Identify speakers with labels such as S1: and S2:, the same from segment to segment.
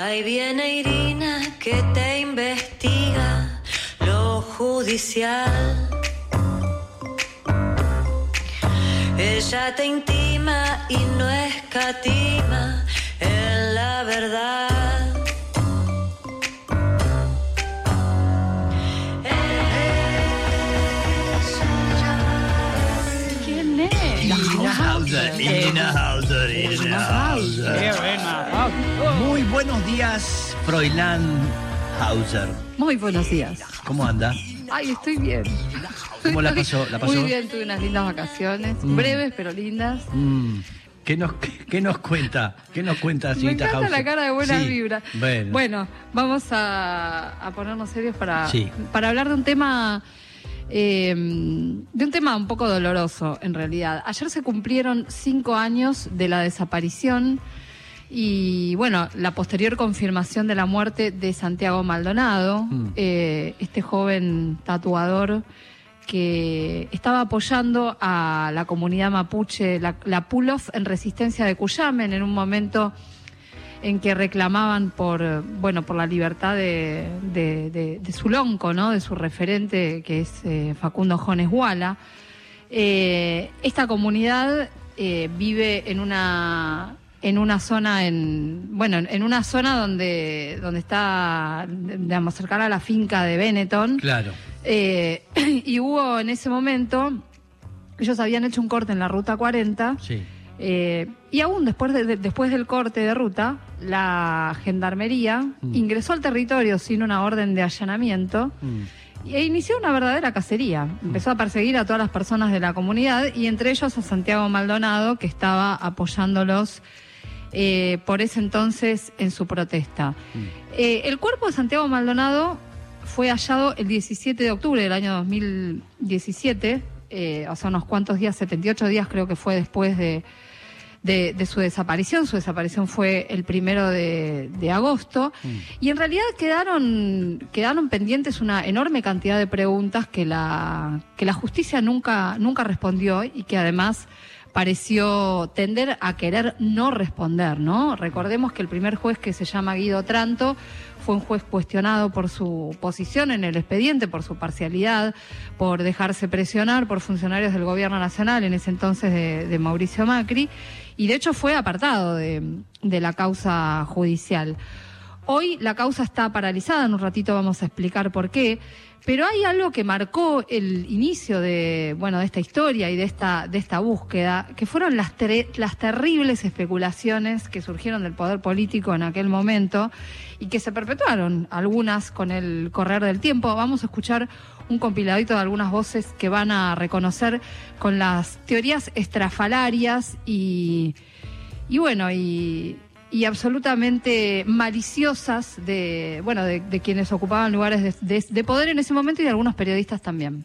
S1: Ahí viene Irina que te investiga lo judicial. Ella te intima y no escatima en la verdad.
S2: ¿Quién es?
S3: Irina Hauser, Irina Hauser, Irina Hauser. Buenos días, Froilán Hauser.
S2: Muy buenos días.
S3: ¿Cómo anda?
S2: Ay, estoy bien.
S3: ¿Cómo la pasó? ¿La pasó?
S2: Muy bien, tuve unas lindas vacaciones,
S3: Mm.
S2: breves pero lindas.
S3: Mm, ¿Qué nos, qué, qué nos cuenta? ¿Qué nos cuenta,
S2: Me encanta
S3: Hauser?
S2: la cara de buena
S3: Sí,
S2: vibra.
S3: Bueno,
S2: vamos a, a ponernos serios para,
S3: Sí.
S2: para hablar de un tema. eh, de un tema un poco doloroso, en realidad. Ayer se cumplieron cinco años de la desaparición y, bueno, la posterior confirmación de la muerte de Santiago Maldonado,
S3: Mm.
S2: eh, este joven tatuador que estaba apoyando a la comunidad mapuche, la, la Pulof en resistencia de Cuyamen, en un momento en que reclamaban por bueno por la libertad de, de, de- de su lonco, ¿no? de su referente, que es eh, Facundo Jones Guala. Eh, esta comunidad eh, vive en una en una zona en bueno en una zona donde donde está digamos cercana a la finca de Benetton
S3: claro.
S2: eh, y hubo en ese momento, ellos habían hecho un corte en la ruta 40,
S3: Sí.
S2: eh, y aún después, de- de- después del corte de ruta, la gendarmería
S3: Mm.
S2: ingresó al territorio sin una orden de allanamiento
S3: Mm,
S2: e inició una verdadera cacería. Empezó a perseguir a todas las personas de la comunidad y entre ellos a Santiago Maldonado, que estaba apoyándolos eh, por ese entonces en su protesta.
S3: mm.
S2: Eh, el cuerpo de Santiago Maldonado fue hallado el 17 de octubre del año 2017, eh, o sea, unos cuantos días, 78 días creo que fue después de, de- de su desaparición. Su desaparición fue el primero de, de agosto. Y en realidad quedaron, quedaron pendientes una enorme cantidad de preguntas que la, que la justicia nunca, nunca respondió y que además pareció tender a querer no responder, ¿no? Recordemos que el primer juez que se llama Guido Tranto fue un juez cuestionado por su posición en el expediente, por su parcialidad, por dejarse presionar por funcionarios del gobierno nacional, en ese entonces de, Mauricio Macri, y de hecho fue apartado de la causa judicial. Hoy la causa está paralizada, en un ratito vamos a explicar por qué, pero hay algo que marcó el inicio de, bueno, de esta historia y de esta, de esta búsqueda, que fueron las, las terribles especulaciones que surgieron del poder político en aquel momento y que se perpetuaron, algunas con el correr del tiempo. Vamos a escuchar un compiladito de algunas voces que van a reconocer con las teorías estrafalarias y, y bueno, y, y absolutamente maliciosas de, bueno, de, de quienes ocupaban lugares de, de- de poder en ese momento y de algunos periodistas también.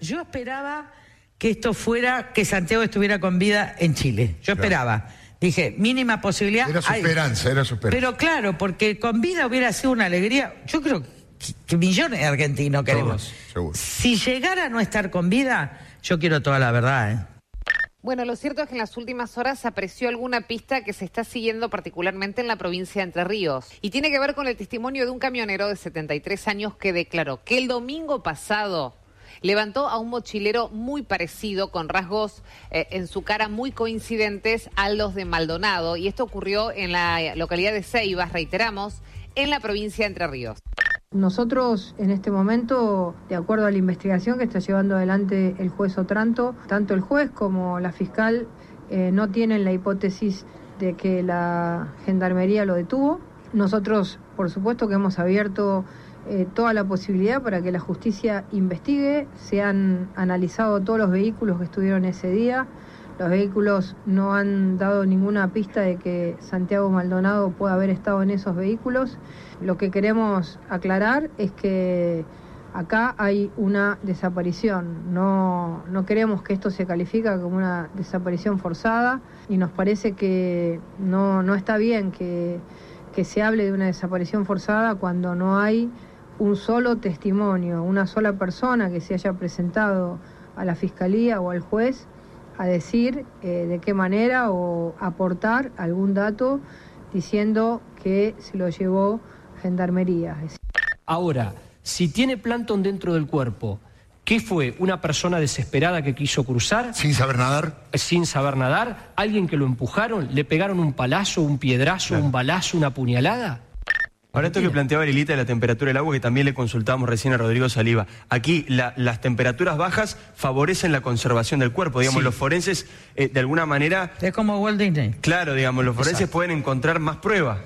S4: Yo esperaba que esto fuera, que Santiago estuviera con vida en Chile. Yo
S5: Claro.
S4: esperaba. Dije, mínima posibilidad.
S5: Era su
S4: Ay,
S5: esperanza, era su esperanza.
S4: Pero claro, porque con vida hubiera sido una alegría. Yo creo que, que millones de argentinos queremos.
S5: Todos, seguro.
S4: Si llegara a no estar con vida, yo quiero toda la verdad. ¿eh?
S6: Bueno, lo cierto es que en las últimas horas se apreció alguna pista que se está siguiendo particularmente en la provincia de Entre Ríos. Y tiene que ver con el testimonio de un camionero de 73 años que declaró que el domingo pasado levantó a un mochilero muy parecido, con rasgos eh, en su cara muy coincidentes a los de Maldonado. Y esto ocurrió en la localidad de Ceibas, reiteramos, en la provincia de Entre Ríos.
S7: Nosotros en este momento, de acuerdo a la investigación que está llevando adelante el juez Otranto, tanto el juez como la fiscal eh, no tienen la hipótesis de que la gendarmería lo detuvo. Nosotros, por supuesto que hemos abierto eh, toda la posibilidad para que la justicia investigue, se han analizado todos los vehículos que estuvieron ese día, los vehículos no han dado ninguna pista de que Santiago Maldonado pueda haber estado en esos vehículos. Lo que queremos aclarar es que acá hay una desaparición. No, no queremos que esto se califique como una desaparición forzada y nos parece que no, no está bien que, que se hable de una desaparición forzada cuando no hay un solo testimonio, una sola persona que se haya presentado a la fiscalía o al juez a decir eh, de qué manera o aportar algún dato diciendo que se lo llevó Gendarmería.
S5: Ahora, si tiene plancton dentro del cuerpo, ¿qué fue? ¿Una persona desesperada que quiso cruzar?
S8: Sin saber nadar.
S5: Sin saber nadar, alguien que lo empujaron, le pegaron un palazo, un piedrazo, un balazo, una puñalada.
S9: Ahora esto que planteaba Lilita de la temperatura del agua, que también le consultábamos recién a Rodrigo Saliva. Aquí la- las temperaturas bajas favorecen la conservación del cuerpo. Digamos,
S4: Sí.
S9: los forenses, eh, de alguna manera...
S4: Es como Walt Disney.
S9: Claro, digamos, los forenses pueden encontrar más pruebas.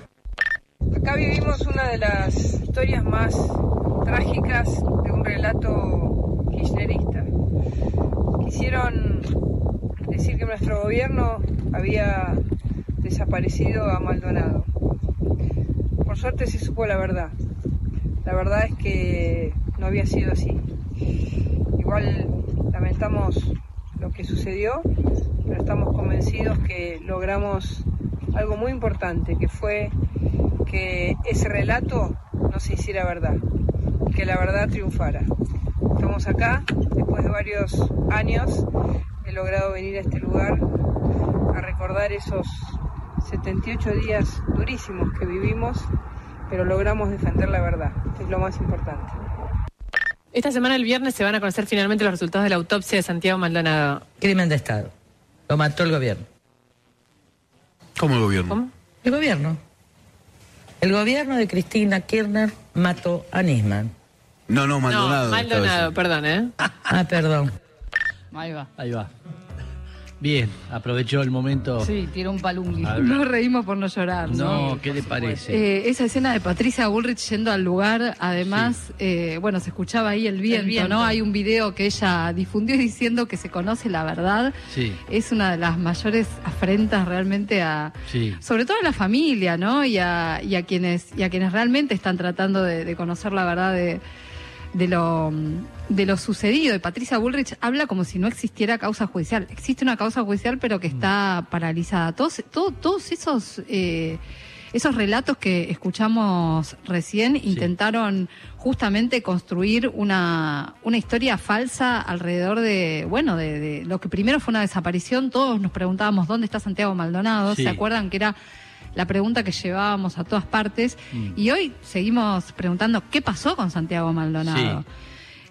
S10: Acá vivimos una de las historias más trágicas de un relato kirchnerista. Quisieron decir que nuestro gobierno había desaparecido a Maldonado. Por suerte se supo la verdad. La verdad es que no había sido así. Igual lamentamos lo que sucedió, pero estamos convencidos que logramos algo muy importante, que fue que ese relato no se hiciera verdad, que la verdad triunfara. Estamos acá, después de varios años, he logrado venir a este lugar a recordar esos 78 días durísimos que vivimos, pero logramos defender la verdad, es lo más importante.
S11: Esta semana, el viernes, se van a conocer finalmente los resultados de la autopsia de Santiago Maldonado.
S4: Crimen de Estado. Lo mató el gobierno.
S8: ¿Cómo el gobierno?
S4: El gobierno. El gobierno de Cristina Kirchner mató a Nisman.
S8: No, no,
S11: No, Maldonado, perdón, ¿eh?
S4: Ah, perdón.
S2: Ahí va.
S3: Ahí va. Bien, aprovechó el momento.
S2: Sí, tiró un
S3: ver.
S2: Nos reímos por no llorar. ¿no?
S3: No, ¿qué le parece?
S2: Eh, esa escena de Patricia Bullrich yendo al lugar, además, eh, bueno, se escuchaba ahí el viento,
S11: viento.
S2: ¿no? Hay un video que ella difundió diciendo que se conoce la verdad.
S3: Sí,
S2: Es una de las mayores afrentas realmente a,
S3: sí.
S2: sobre todo a la familia, ¿no? Y a, y a quienes y a quienes realmente están tratando de, de conocer la verdad de, de lo de lo sucedido. Y Patricia Bullrich habla como si no existiera causa judicial. Existe una causa judicial, pero que está paralizada. Todos, todo- todos esos eh, esos relatos que escuchamos recién intentaron justamente construir una, una historia falsa alrededor de, bueno, de, de lo que primero fue una desaparición. Todos nos preguntábamos dónde está Santiago Maldonado.
S3: Sí.
S2: ¿Se acuerdan que era la pregunta que llevábamos a todas partes?
S3: Mm.
S2: Y hoy seguimos preguntando qué pasó con Santiago Maldonado.
S3: Sí.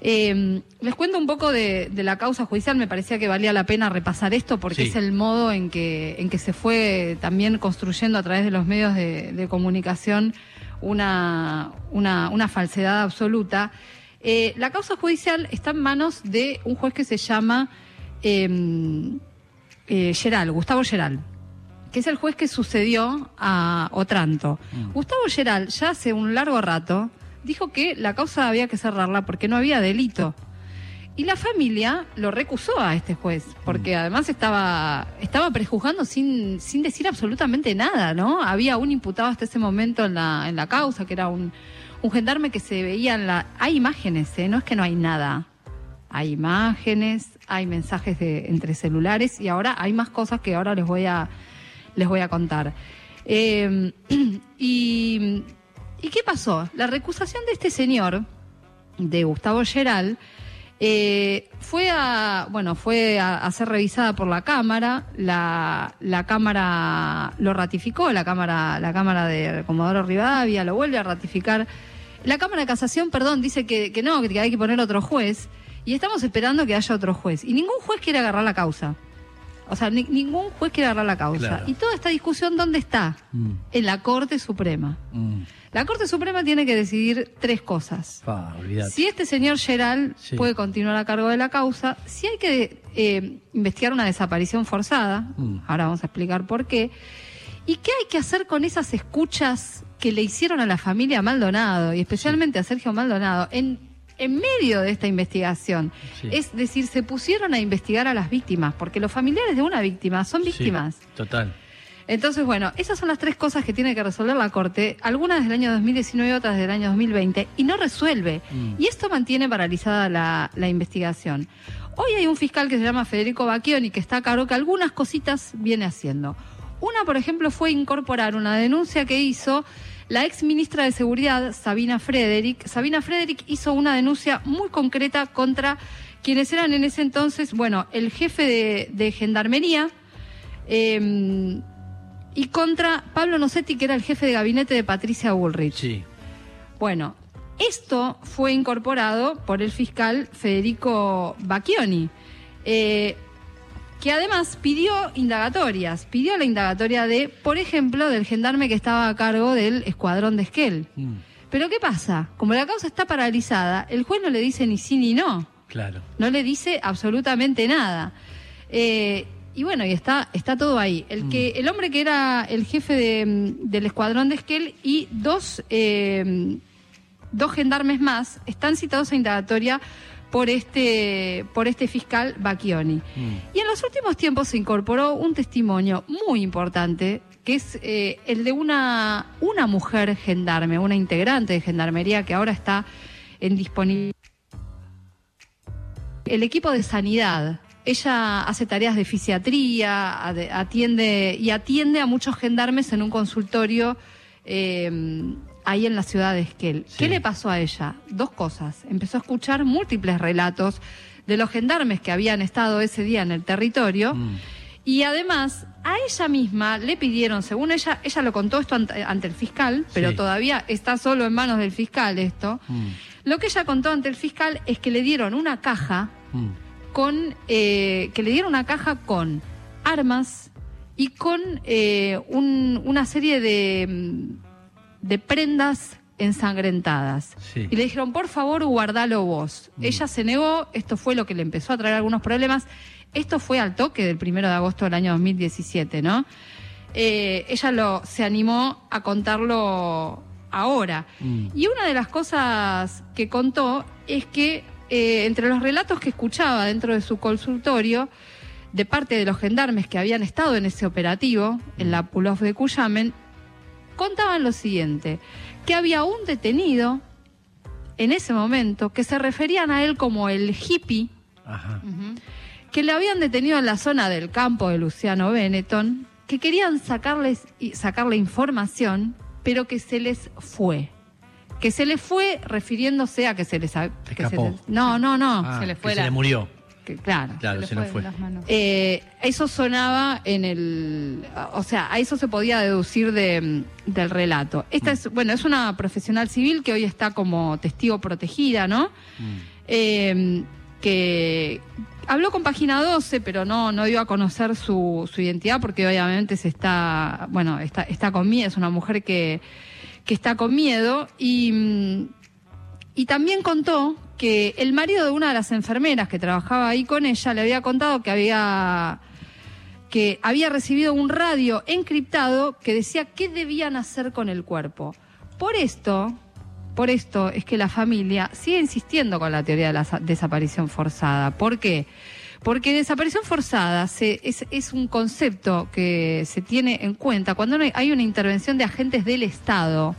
S2: Eh, les cuento un poco de, de la causa judicial. Me parecía que valía la pena repasar esto porque
S3: Sí.
S2: es el modo en que, en que se fue también construyendo a través de los medios de, de comunicación una, una, una falsedad absoluta. Eh, la causa judicial está en manos de un juez que se llama eh, eh, Geral, Gustavo Geral que es el juez que sucedió a Otranto. Gustavo Geral, ya hace un largo rato, dijo que la causa había que cerrarla porque no había delito. Y la familia lo recusó a este juez, porque además estaba, estaba prejuzgando sin, sin decir absolutamente nada, ¿no? Había un imputado hasta ese momento en la, en la causa, que era un, un gendarme que se veía en la... Hay imágenes, ¿eh? No es que no hay nada. Hay imágenes, hay mensajes de, entre celulares y ahora hay más cosas que ahora les voy a, les voy a contar. Eh, y, ¿Y qué pasó? La recusación de este señor, de Gustavo Geral, eh, fue a bueno fue a, a ser revisada por la cámara. La, la cámara lo ratificó la cámara la cámara de Comodoro Rivadavia lo vuelve a ratificar. La cámara de casación perdón dice que, que no que hay que poner otro juez. Y estamos esperando que haya otro juez. Y ningún juez quiere agarrar la causa o sea ni- ningún juez quiere agarrar la causa
S3: Claro.
S2: y toda esta discusión dónde está
S3: Mm,
S2: en la Corte Suprema
S3: mm.
S2: la Corte Suprema tiene que decidir tres cosas si este señor Geral
S3: Sí.
S2: puede continuar a cargo de la causa, si hay que eh, investigar una desaparición forzada,
S3: Mm.
S2: ahora vamos a explicar por qué, y qué hay que hacer con esas escuchas que le hicieron a la familia Maldonado, y especialmente a Sergio Maldonado, en, en medio de esta investigación.
S3: Sí.
S2: Es decir, se pusieron a investigar a las víctimas, porque los familiares de una víctima son
S3: Sí,
S2: víctimas.
S3: total.
S2: Entonces, bueno, esas son las tres cosas que tiene que resolver la Corte, algunas del año 2019 y otras del año 2020, y no resuelve.
S3: Mm.
S2: Y esto mantiene paralizada la, la investigación. Hoy hay un fiscal que se llama Federico Bacchioni que está a cargo que algunas cositas viene haciendo. Una, por ejemplo, fue incorporar una denuncia que hizo la ex ministra de Seguridad, Sabina Frederick. Sabina Frederick hizo una denuncia muy concreta contra quienes eran en ese entonces, bueno, el jefe de, de Gendarmería, eh, y contra Pablo Nocetti, que era el jefe de gabinete de Patricia Bullrich.
S3: Sí.
S2: Bueno, esto fue incorporado por el fiscal Federico Bacchioni, eh, que además pidió indagatorias. Pidió la indagatoria de, por ejemplo, del gendarme que estaba a cargo del escuadrón de Esquel.
S3: Mm,
S2: Pero ¿qué pasa? Como la causa está paralizada, el juez no le dice ni sí ni no.
S3: claro.
S2: No le dice absolutamente nada. Eh, y bueno, y está, está todo ahí. El, que, el hombre que era el jefe de, mm, del escuadrón de Esquel y dos, eh, dos gendarmes más están citados a indagatoria por este, por este fiscal Bacchioni. Y en los últimos tiempos se incorporó un testimonio muy importante, que es eh, el de una, una mujer gendarme, una integrante de gendarmería que ahora está en disponibilidad. El equipo de sanidad. Ella hace tareas de fisiatría, atiende y atiende a muchos gendarmes en un consultorio eh, ahí en la ciudad de Esquel. ¿Qué le pasó a ella? Dos cosas. Empezó a escuchar múltiples relatos de los gendarmes que habían estado ese día en el territorio. Y además, a ella misma le pidieron, según ella, ella lo contó esto ante, ante el fiscal, pero
S3: Sí.
S2: todavía está solo en manos del fiscal esto.
S3: Mm,
S2: Lo que ella contó ante el fiscal es que le dieron una caja
S3: mm.
S2: con, eh, que le dieron una caja con armas y con eh, un- una serie de, mm, de prendas ensangrentadas.
S3: Sí.
S2: Y le dijeron, por favor, guardalo vos. Ella se negó, esto fue lo que le empezó a traer algunos problemas. Esto fue al toque del primero de agosto del año 2017, ¿no? Eh, ella lo, se animó a contarlo ahora. Y una de las cosas que contó es que eh, entre los relatos que escuchaba dentro de su consultorio, de parte de los gendarmes que habían estado en ese operativo, en la pull-off de Cuyamen, contaban lo siguiente, que había un detenido en ese momento que se referían a él como el hippie,
S3: Ajá.
S2: que le habían detenido en la zona del campo de Luciano Benetton, que querían sacarles y sacarle información, pero que se les fue. Que se les fue refiriéndose a que se les... que se
S3: escapó.
S2: les- no, no, no.
S3: Ah,
S2: se les
S3: que
S2: fue
S3: se
S2: la-
S3: le murió.
S2: Que- claro.
S3: Claro, se, nos fue.
S2: Eh, eso sonaba en el, o sea, a eso se podía deducir de, del relato. Esta es, bueno, es una profesional civil que hoy está como testigo protegida, ¿no? Eh, que habló con Página 12, pero no, no dio a conocer su, su identidad porque obviamente se está, bueno, está, está con miedo, es una mujer que, que está con miedo y, mm, y también contó que el marido de una de las enfermeras que trabajaba ahí con ella le había contado que había que había recibido un radio encriptado que decía qué debían hacer con el cuerpo. Por esto, por esto es que la familia sigue insistiendo con la teoría de la sa- desaparición forzada. ¿Por qué? Porque desaparición forzada se- es, es un concepto que se tiene en cuenta cuando hay- hay una intervención de agentes del Estado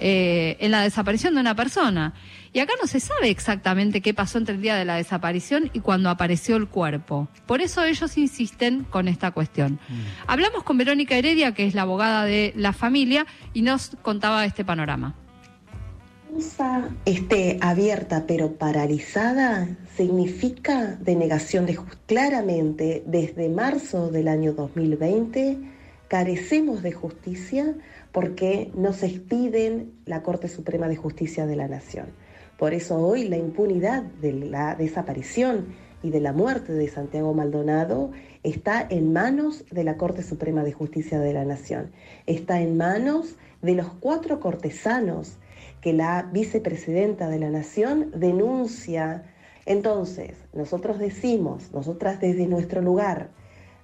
S2: eh, en la desaparición de una persona. Y acá no se sabe exactamente qué pasó entre el día de la desaparición y cuando apareció el cuerpo. Por eso ellos insisten con esta cuestión. Hablamos con Verónica Heredia, que es la abogada de la familia, y nos contaba este panorama.
S12: causa esté abierta pero paralizada significa denegación de justicia. Claramente, desde marzo del año 2020, carecemos de justicia porque nos expiden la Corte Suprema de Justicia de la Nación. Por eso hoy la impunidad de la desaparición y de la muerte de Santiago Maldonado está en manos de la Corte Suprema de Justicia de la Nación. Está en manos de los cuatro cortesanos que la vicepresidenta de la Nación denuncia. Entonces, nosotros decimos, nosotras desde nuestro lugar,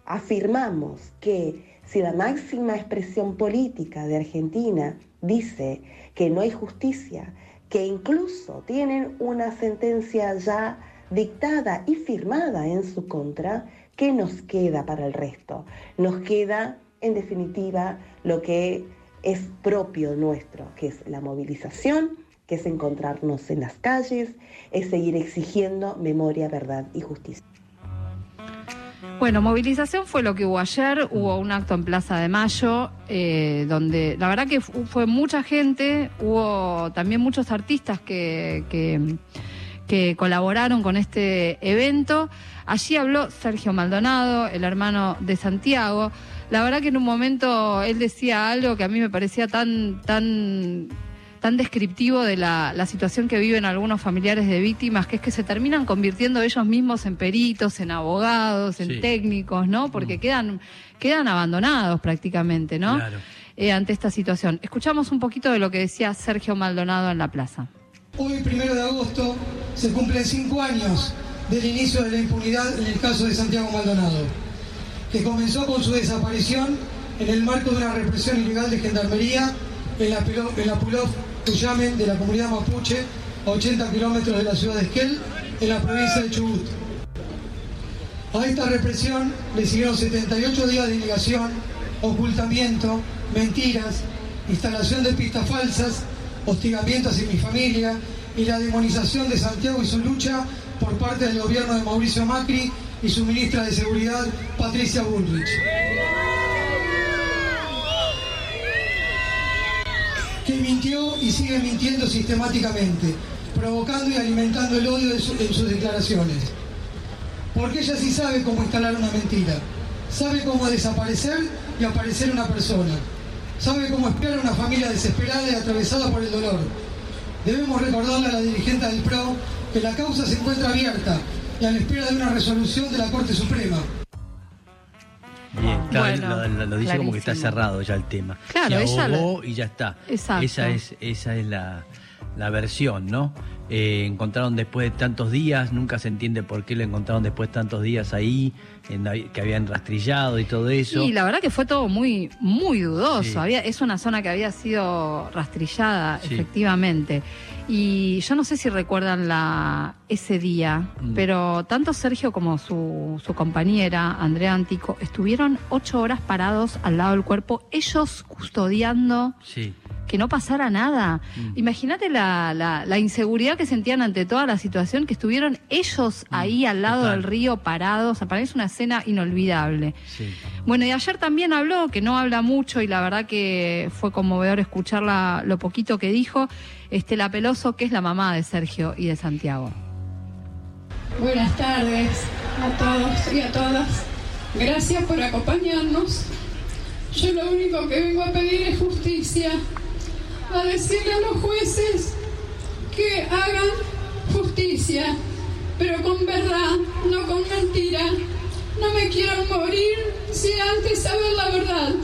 S12: afirmamos que si la máxima expresión política de Argentina dice que no hay justicia, que incluso tienen una sentencia ya dictada y firmada en su contra, ¿qué nos queda para el resto? Nos queda, en definitiva, lo que es propio nuestro, que es la movilización, que es encontrarnos en las calles, es seguir exigiendo memoria, verdad y justicia.
S2: Bueno, movilización fue lo que hubo ayer, hubo un acto en Plaza de Mayo, eh, donde la verdad que fu- fue mucha gente, hubo también muchos artistas que, que, que colaboraron con este evento. Allí habló Sergio Maldonado, el hermano de Santiago. la verdad que en un momento él decía algo que a mí me parecía tan, tan, tan descriptivo de la, la situación que viven algunos familiares de víctimas, que es que se terminan convirtiendo ellos mismos en peritos, en abogados, en
S3: Sí.
S2: técnicos, ¿no? Porque quedan, quedan abandonados prácticamente, ¿no?
S3: Claro.
S2: Eh, ante esta situación. Escuchamos un poquito de lo que decía Sergio Maldonado en la plaza.
S13: Hoy, primero de agosto, se cumplen cinco años del inicio de la impunidad en el caso de Santiago Maldonado, que comenzó con su desaparición en el marco de una represión ilegal de gendarmería en la, en la Pulov De la comunidad mapuche, a 80 kilómetros de la ciudad de Esquel, en la provincia de Chubut. A esta represión le siguieron 78 días de negación, ocultamiento, mentiras, instalación de pistas falsas, hostigamiento hacia mi familia y la demonización de Santiago y su lucha por parte del gobierno de Mauricio Macri y su ministra de Seguridad, Patricia Bullrich. Que mintió y sigue mintiendo sistemáticamente, provocando y alimentando el odio en sus declaraciones. Porque ella sí sabe cómo instalar una mentira, sabe cómo desaparecer y aparecer una persona, sabe cómo espiar a una familia desesperada y atravesada por el dolor. Debemos recordarle a la dirigente del PRO que la causa se encuentra abierta y a la espera de una resolución de la Corte Suprema.
S3: Bien, claro,
S2: Bueno,
S3: lo, lo- lo dice como que está cerrado ya el tema.
S2: Claro,
S3: Se
S2: ella
S3: ahogó y ya está.
S2: Exacto.
S3: Esa es, esa es la, la versión, ¿no? Eh, encontraron después de tantos días, nunca se entiende por qué lo encontraron después de tantos días ahí, en la- que habían rastrillado y todo eso.
S2: Y la verdad que fue todo muy, muy dudoso.
S3: Sí.
S2: Había, es una zona que había sido rastrillada,
S3: Sí.
S2: efectivamente. Y yo no sé si recuerdan la, ese día,
S3: Mm.
S2: pero tanto Sergio como su, su compañera, Andrea Antico, estuvieron ocho horas parados al lado del cuerpo, ellos custodiando
S3: Sí.
S2: Que no pasara nada.
S3: Mm.
S2: Imagínate la, la, la inseguridad que sentían ante toda la situación, que estuvieron ellos ahí al lado
S3: Mm. total.
S2: del río parados. Para mí es una escena inolvidable.
S3: Sí.
S2: Bueno, y ayer también habló, que no habla mucho y la verdad que fue conmovedor escucharla lo poquito que dijo, Estela Peloso, que es la mamá de Sergio y de Santiago.
S14: Buenas tardes a todos y a todas. Gracias por acompañarnos. Yo lo único que vengo a pedir es justicia, a decirle a los jueces que hagan justicia, pero con verdad, no con mentira. No me quiero morir sin antes saber la verdad.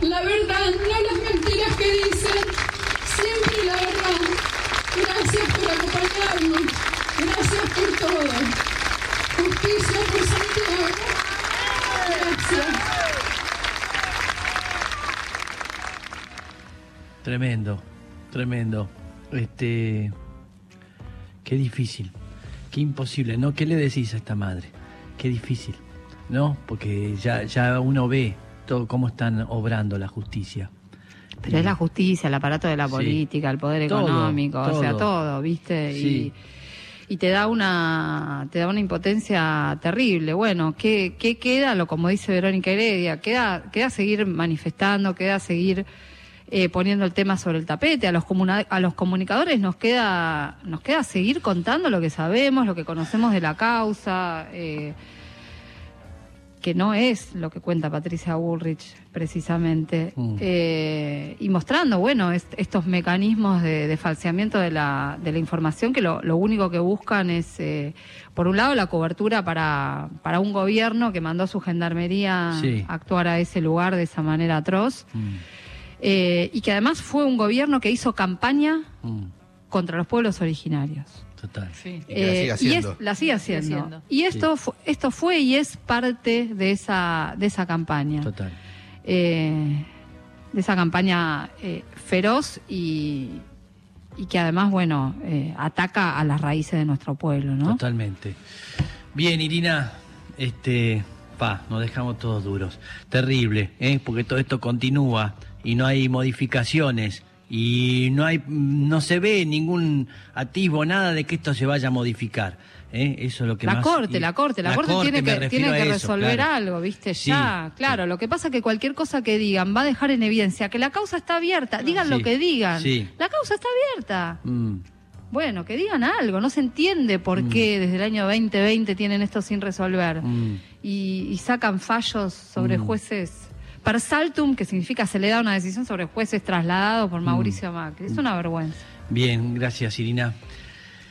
S14: La verdad, no las mentiras que dicen, siempre la verdad. Gracias por acompañarnos. Gracias por todo. Justicia por Santiago. Gracias.
S3: Tremendo, tremendo. Este, qué difícil, qué imposible, ¿no? ¿Qué le decís a esta madre? Qué difícil, ¿no? Porque ya, ya uno ve todo cómo están obrando la justicia.
S2: Pero es la justicia, el aparato de la
S3: Sí.
S2: política, el poder
S3: Todo,
S2: económico, o sea,
S3: todo.
S2: todo, ¿viste?
S3: Sí.
S2: Y, y te da una te da una impotencia terrible. Bueno, ¿qué, qué queda? Lo como dice Verónica Heredia, queda queda seguir manifestando, queda seguir eh, poniendo el tema sobre el tapete. A los a los comunicadores nos queda nos queda seguir contando lo que sabemos, lo que conocemos de la causa. eh, que no es lo que cuenta Patricia Bullrich precisamente,
S3: Mm.
S2: eh, y mostrando, bueno, est- estos mecanismos de, de falseamiento de la, de la información que lo, lo único que buscan es, eh, por un lado, la cobertura para, para un gobierno que mandó a su gendarmería
S3: Sí.
S2: a actuar a ese lugar de esa manera atroz,
S3: Mm,
S2: eh, y que además fue un gobierno que hizo campaña
S3: mm,
S2: contra los pueblos originarios.
S3: total.
S15: Sí.
S8: Y que la
S2: Eh,
S8: siga
S2: y es- la sigue haciendo.
S15: haciendo.
S2: Y esto, fu- esto fue y es parte de esa, de esa campaña.
S3: Total.
S2: Eh, de esa campaña eh, feroz y, y que además, bueno, eh, ataca a las raíces de nuestro pueblo, ¿no?
S3: Totalmente. Bien, Irina, este, pa, nos dejamos todos duros. Terrible, ¿eh? porque todo esto continúa y no hay modificaciones y no hay, no se ve ningún atisbo, nada de que esto se vaya a modificar. ¿eh? Eso es lo que
S2: la
S3: más.
S2: corte,
S3: y-
S2: la corte, la, corte, tiene que, tiene
S3: eso,
S2: resolver
S3: claro.
S2: algo, ¿viste?
S3: Sí,
S2: ya, claro. Lo que pasa es que cualquier cosa que digan va a dejar en evidencia que la causa está abierta. Digan lo que digan. La causa está abierta.
S3: Mm,
S2: Bueno, que digan algo. No se entiende por qué desde el año 2020 tienen esto sin resolver.
S3: mm.
S2: Y, y sacan fallos sobre
S3: Mm.
S2: jueces per saltum, que significa se le da una decisión sobre jueces trasladados por Mauricio Macri. Es una vergüenza.
S3: Bien, gracias Irina.